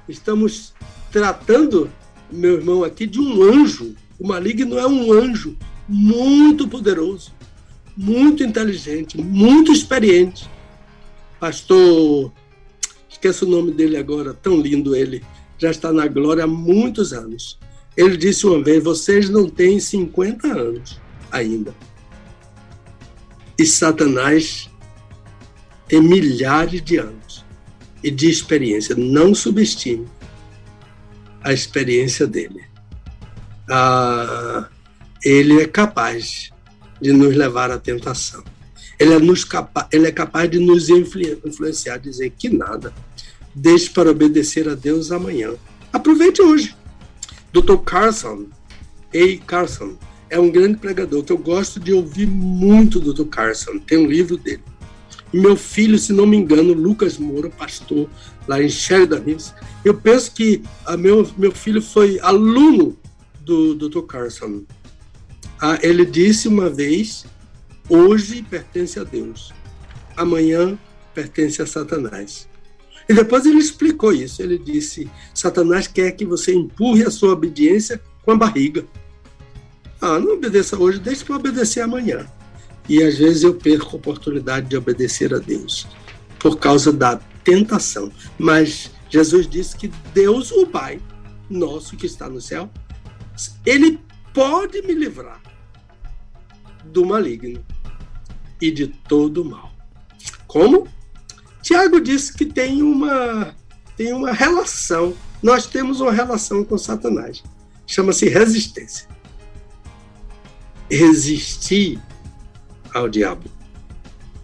Estamos tratando, meu irmão, aqui de um anjo. O maligno é um anjo muito poderoso, muito inteligente, muito experiente. Pastor, esqueço o nome dele agora, tão lindo ele, já está na glória há muitos anos. Ele disse uma vez: vocês não têm 50 anos ainda. E Satanás tem milhares de anos e de experiência. Não subestime a experiência dele. Ah, ele é capaz de nos levar à tentação. Ele é, nos capa ele é capaz de nos influenciar, dizer que nada. Deixe para obedecer a Deus amanhã. Aproveite hoje. Dr. Carson, A. Carson, é um grande pregador que eu gosto de ouvir muito do Dr. Carson. Tem um livro dele. Meu filho, se não me engano, Lucas Moura, pastor lá em Sheridan Hills, eu penso que a meu, meu filho foi aluno do Dr. Carson. Ah, ele disse uma vez: hoje pertence a Deus, amanhã pertence a Satanás. E depois ele explicou isso. Ele disse: Satanás quer que você empurre a sua obediência com a barriga. Ah, não obedeça hoje, deixe para obedecer amanhã. E às vezes eu perco a oportunidade de obedecer a Deus por causa da tentação. Mas Jesus disse que Deus, o Pai, nosso que está no céu, ele pode me livrar do maligno e de todo mal. Como? Tiago disse que tem uma, tem uma relação. Nós temos uma relação com Satanás. Chama-se resistência. Resistir ao diabo.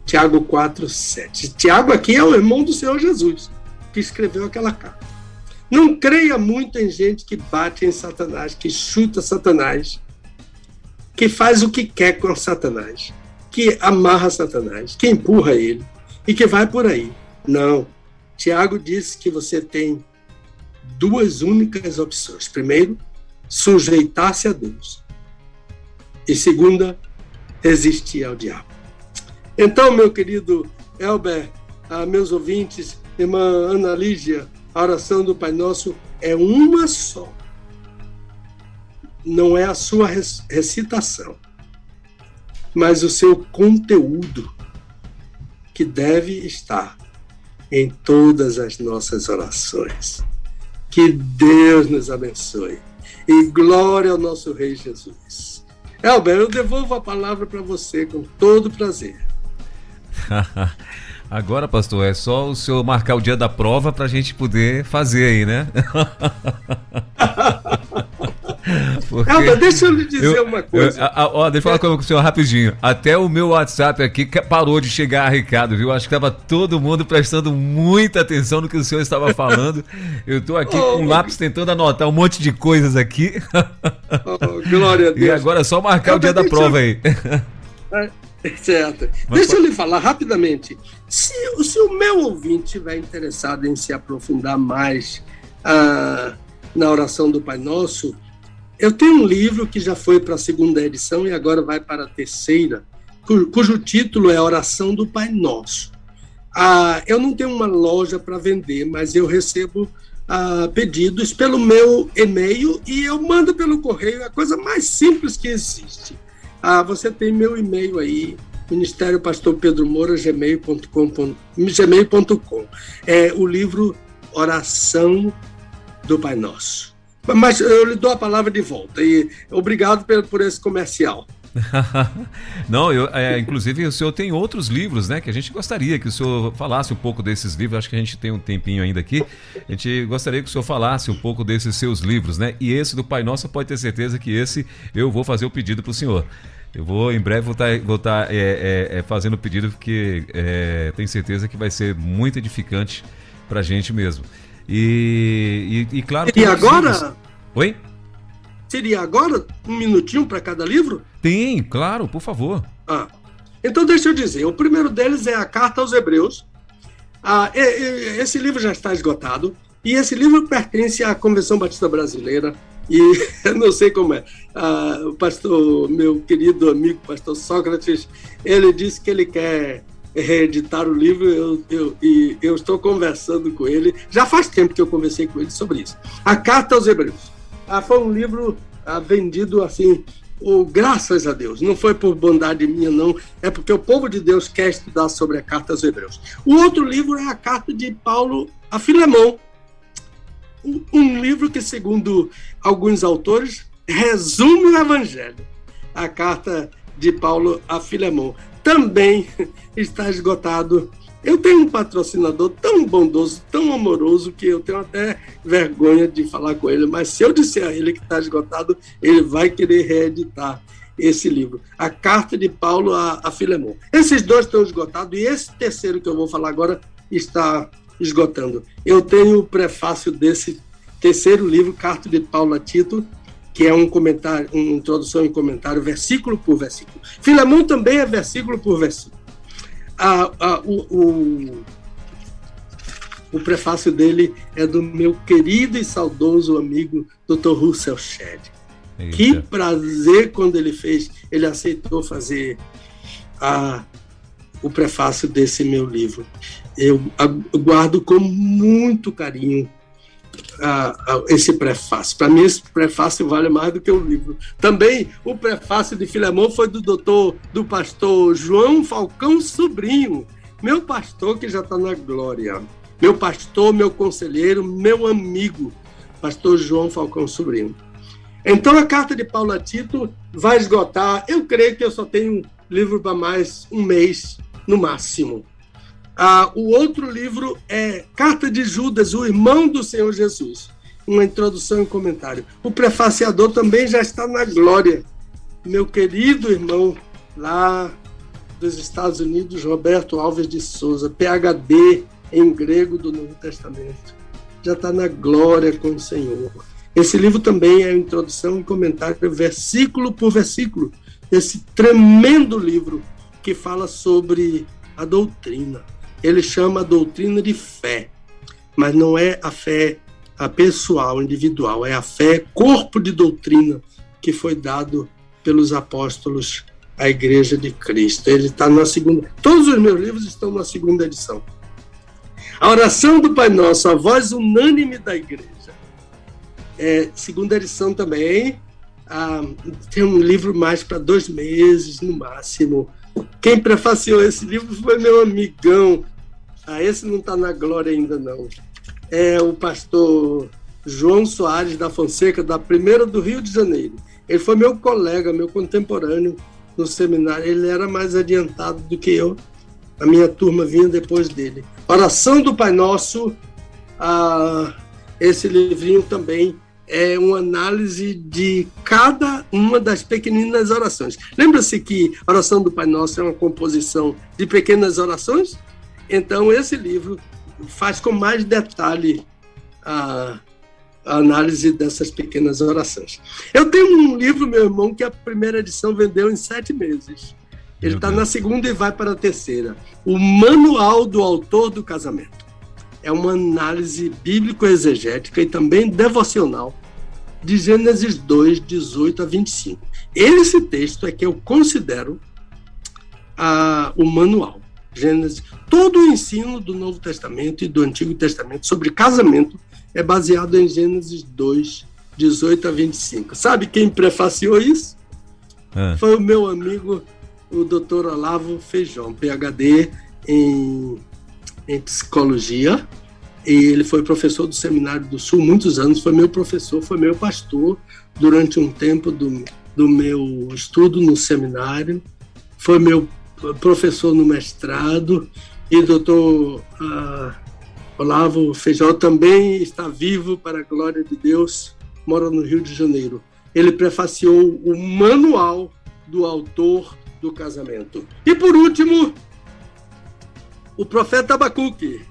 Tiago 4, 7. Tiago aqui é o irmão do Senhor Jesus, que escreveu aquela carta. Não creia muito em gente que bate em Satanás, que chuta Satanás, que faz o que quer com Satanás, que amarra Satanás, que empurra ele e que vai por aí. Não. Tiago diz que você tem duas únicas opções. Primeiro, sujeitar-se a Deus. E segunda, resistir ao diabo. Então, meu querido Elber, ah, meus ouvintes, irmã Ana Lígia, a oração do Pai Nosso é uma só. Não é a sua recitação, mas o seu conteúdo que deve estar em todas as nossas orações. Que Deus nos abençoe. E glória ao nosso Rei Jesus. Elber, eu devolvo a palavra para você com todo prazer. (laughs) Agora, pastor, é só o senhor marcar o dia da prova para a gente poder fazer aí, né? (laughs) Porque deixa eu lhe dizer eu, uma coisa. Eu, a, ó, deixa eu falar é. com o senhor rapidinho. Até o meu WhatsApp aqui parou de chegar, Ricardo, viu? Acho que estava todo mundo prestando muita atenção no que o senhor estava falando. (laughs) Eu estou aqui oh, com um lápis tentando anotar um monte de coisas aqui. (laughs) Oh, glória a Deus. E agora é só marcar o dia da prova aí. É, certo. Mas Deixa pode... eu lhe falar rapidamente. Se, se o meu ouvinte estiver interessado em se aprofundar mais ah, na oração do Pai Nosso, eu tenho um livro que já foi para a segunda edição e agora vai para a terceira, cujo título é Oração do Pai Nosso. Ah, eu não tenho uma loja para vender, mas eu recebo ah, pedidos pelo meu e-mail e eu mando pelo correio, é a coisa mais simples que existe. Ah, você tem meu e-mail aí, Ministério Pastor Pedro Moura, gmail.com. Gmail é o livro oração do Pai Nosso. Mas eu lhe dou a palavra de volta e obrigado por, por esse comercial. (laughs) Não, eu, é, inclusive o senhor tem outros livros, né? Que a gente gostaria que o senhor falasse um pouco desses livros. Acho que a gente tem um tempinho ainda aqui. A gente gostaria que o senhor falasse um pouco desses seus livros, né? E esse do Pai Nosso pode ter certeza que esse eu vou fazer o pedido para o senhor. Eu vou, em breve, vou estar, vou estar é, é, é, fazendo o pedido, porque é, tenho certeza que vai ser muito edificante para a gente mesmo. E, e, e claro. E agora? Oi? Seria agora um minutinho para cada livro? Tem, claro, por favor. Ah, então deixa eu dizer. O primeiro deles é a Carta aos Hebreus. Ah, esse livro já está esgotado. E esse livro pertence à Convenção Batista Brasileira. E (laughs) eu não sei como é. Ah, o pastor, meu querido amigo, pastor Sócrates, ele disse que ele quer reeditar o livro eu, eu, e eu estou conversando com ele. Já faz tempo que eu conversei com ele sobre isso. A Carta aos Hebreus ah, foi um livro ah, vendido assim, oh, graças a Deus. Não foi por bondade minha, não. É porque o povo de Deus quer estudar sobre a carta aos Hebreus. O outro livro é a carta de Paulo a Filemão. Um, um livro que, segundo alguns autores, resume o Evangelho. A carta de Paulo a Filemão. Também (laughs) está esgotado eu tenho um patrocinador tão bondoso, tão amoroso, que eu tenho até vergonha de falar com ele, mas se eu disser a ele que está esgotado, ele vai querer reeditar esse livro. A Carta de Paulo a, a Filemon. Esses dois estão esgotados e esse terceiro que eu vou falar agora está esgotando. Eu tenho o prefácio desse terceiro livro, Carta de Paulo a Tito, que é um comentário, uma introdução e comentário, versículo por versículo. Filemão também é versículo por versículo o, o, o, prefácio dele é do meu querido e saudoso amigo Dr. Russell Shedd. Que prazer quando ele fez, ele aceitou fazer a, o prefácio desse meu livro. Eu guardo com muito carinho esse prefácio. Para mim, esse prefácio vale mais do que o livro. Também o prefácio de Filemão foi do doutor, do pastor João Falcão Sobrinho, meu pastor que já está na glória. Meu pastor, meu conselheiro, meu amigo, pastor João Falcão Sobrinho. Então a carta de Paulo a Tito vai esgotar. Eu creio que eu só tenho livro para mais um mês, no máximo. Ah, o outro livro é Carta de Judas, o irmão do Senhor Jesus. Uma introdução e comentário. O prefaciador também já está na glória. Meu querido irmão lá dos Estados Unidos, Roberto Alves de Souza, PhD em grego do Novo Testamento. Já está na glória com o Senhor. Esse livro também é introdução e comentário, versículo por versículo. Esse tremendo livro que fala sobre a doutrina ele chama a doutrina de fé, mas não é a fé a pessoal, individual, é a fé corpo de doutrina que foi dado pelos apóstolos à Igreja de Cristo. Ele está na segunda. Todos os meus livros estão na segunda edição. A oração do Pai Nosso, a voz unânime da Igreja. É, segunda edição também. Ah, tem um livro mais para dois meses, no máximo. Quem prefaciou esse livro foi meu amigão, ah, esse não está na glória ainda, não. É o pastor João Soares da Fonseca, da primeira do Rio de Janeiro. Ele foi meu colega, meu contemporâneo no seminário. Ele era mais adiantado do que eu. A minha turma vinha depois dele. Oração do Pai Nosso, ah, esse livrinho também é uma análise de cada uma das pequeninas orações. Lembra-se que oração do Pai Nosso é uma composição de pequenas orações? Então, esse livro faz com mais detalhe a, a análise dessas pequenas orações. Eu tenho um livro, meu irmão, que a primeira edição vendeu em sete meses. Ele está na segunda e vai para a terceira. O Manual do Autor do Casamento. É uma análise bíblico-exegética e também devocional de Gênesis 2, 18 a 25. Esse texto é que eu considero a, o manual. Gênesis, todo o ensino do Novo Testamento e do Antigo Testamento sobre casamento é baseado em Gênesis 2, 18 a 25. Sabe quem prefaciou isso? É. Foi o meu amigo, o Dr. Olavo Feijão, PhD em, em psicologia, e ele foi professor do Seminário do Sul muitos anos, foi meu professor, foi meu pastor durante um tempo do, do meu estudo no seminário, foi meu professor no mestrado e doutor uh, Olavo Feijó também está vivo para a glória de Deus, mora no Rio de Janeiro. Ele prefaciou o manual do autor do casamento. E por último, o profeta Abacuque.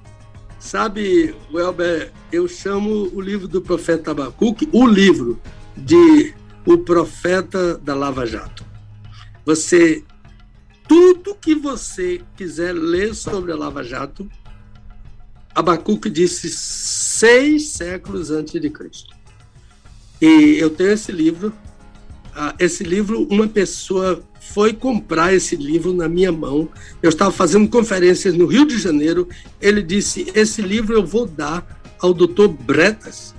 Sabe, Welber, eu chamo o livro do profeta Abacuque, o livro de O Profeta da Lava Jato. Você, tudo que você quiser ler sobre a Lava Jato, Abacuque disse seis séculos antes de Cristo. E eu tenho esse livro. Ah, esse livro, uma pessoa foi comprar esse livro na minha mão. Eu estava fazendo conferências no Rio de Janeiro. Ele disse: Esse livro eu vou dar ao doutor Bretas.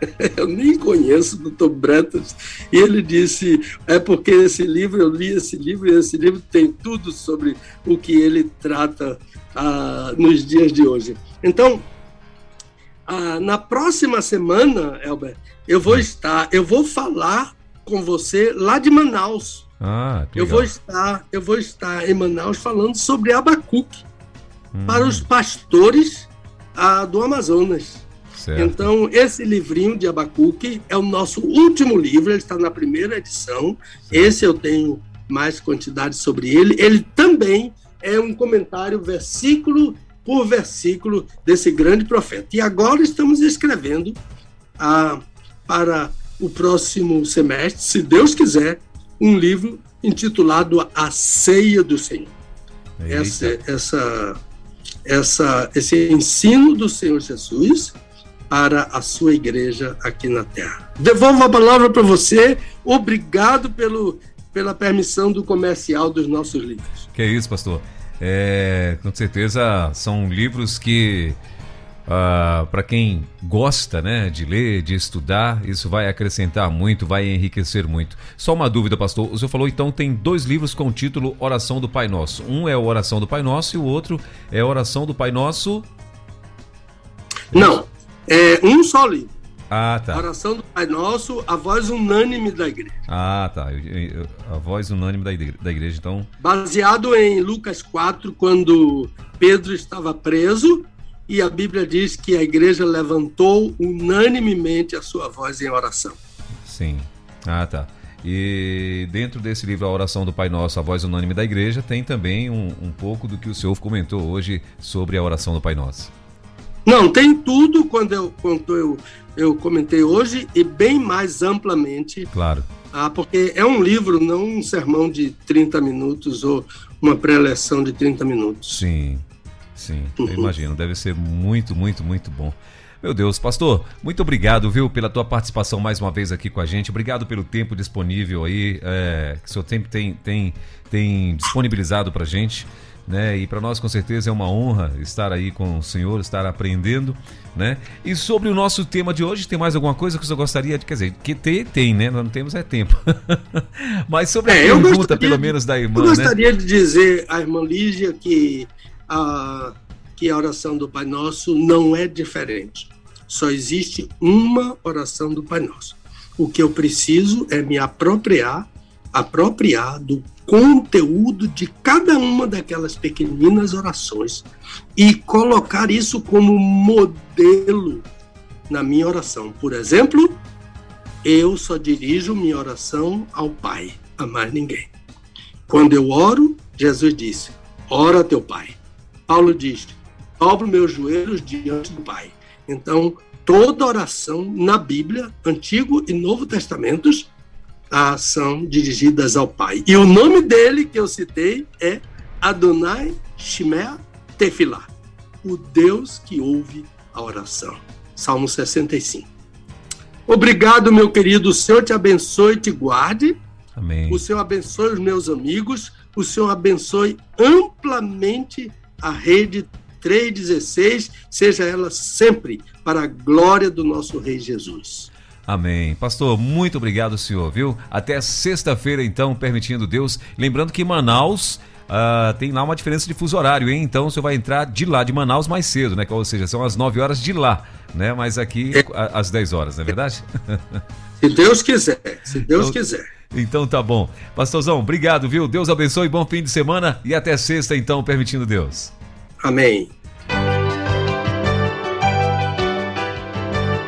(laughs) eu nem conheço o doutor Bretas. E ele disse: É porque esse livro, eu li esse livro, e esse livro tem tudo sobre o que ele trata ah, nos dias de hoje. Então, ah, na próxima semana, Elber, eu vou estar, eu vou falar com você lá de Manaus ah, eu vou estar, eu vou estar em Manaus falando sobre Abacuque hum. para os pastores ah, do Amazonas. Certo. Então, esse livrinho de Abacuque é o nosso último livro, ele está na primeira edição. Certo. Esse eu tenho mais quantidade sobre ele. Ele também é um comentário versículo por versículo desse grande profeta. E agora estamos escrevendo ah, para o próximo semestre, se Deus quiser, um livro intitulado A Ceia do Senhor. Essa, essa, essa, esse ensino do Senhor Jesus para a sua igreja aqui na Terra. Devolvo a palavra para você. Obrigado pelo, pela permissão do comercial dos nossos livros. Que é isso, pastor. É, com certeza são livros que ah, para quem gosta né, de ler, de estudar, isso vai acrescentar muito, vai enriquecer muito. Só uma dúvida, pastor. O senhor falou então tem dois livros com o título Oração do Pai Nosso. Um é Oração do Pai Nosso e o outro é Oração do Pai Nosso. Não, é um só livro. Ah, tá. Oração do Pai Nosso, a voz unânime da igreja. Ah, tá. A voz unânime da igreja, da igreja, então. Baseado em Lucas 4, quando Pedro estava preso e a Bíblia diz que a igreja levantou unanimemente a sua voz em oração. Sim. Ah, tá. E dentro desse livro, A Oração do Pai Nosso, a voz unânime da igreja, tem também um, um pouco do que o senhor comentou hoje sobre a oração do Pai Nosso. Não, tem tudo quando eu, quando eu, eu comentei hoje e bem mais amplamente. Claro. Ah, porque é um livro, não um sermão de 30 minutos ou uma pré-leção de 30 minutos. Sim. Sim, eu imagino. Deve ser muito, muito, muito bom. Meu Deus, pastor, muito obrigado, viu, pela tua participação mais uma vez aqui com a gente. Obrigado pelo tempo disponível aí, é, que o seu tempo tem, tem, tem disponibilizado pra gente. Né? E para nós com certeza é uma honra estar aí com o senhor, estar aprendendo, né? E sobre o nosso tema de hoje, tem mais alguma coisa que o senhor gostaria de, quer dizer, que tem, tem, né? Nós não temos é tempo. (laughs) Mas sobre a é, pergunta, gostaria, pelo menos da irmã, Eu gostaria né? de dizer à irmã Lígia que a, que a oração do Pai Nosso não é diferente. Só existe uma oração do Pai Nosso. O que eu preciso é me apropriar, apropriar do conteúdo de cada uma daquelas pequeninas orações e colocar isso como modelo na minha oração. Por exemplo, eu só dirijo minha oração ao Pai, a mais ninguém. Quando eu oro, Jesus disse: Ora teu Pai. Paulo diz: dobro meus joelhos diante do Pai. Então, toda oração na Bíblia, Antigo e Novo Testamentos, são dirigidas ao Pai. E o nome dele que eu citei é Adonai Shemea Tefilá, o Deus que ouve a oração. Salmo 65. Obrigado, meu querido. O Senhor te abençoe e te guarde. Amém. O Senhor abençoe os meus amigos. O Senhor abençoe amplamente a rede 316, seja ela sempre para a glória do nosso Rei Jesus. Amém. Pastor, muito obrigado, senhor, viu? Até sexta-feira, então, permitindo Deus. Lembrando que Manaus uh, tem lá uma diferença de fuso horário, hein? Então você vai entrar de lá, de Manaus, mais cedo, né? Ou seja, são as 9 horas de lá, né? Mas aqui é. às 10 horas, não é verdade? Se Deus quiser, se Deus então, quiser. Então tá bom. Pastorzão, obrigado, viu? Deus abençoe, bom fim de semana e até sexta, então, permitindo Deus. Amém.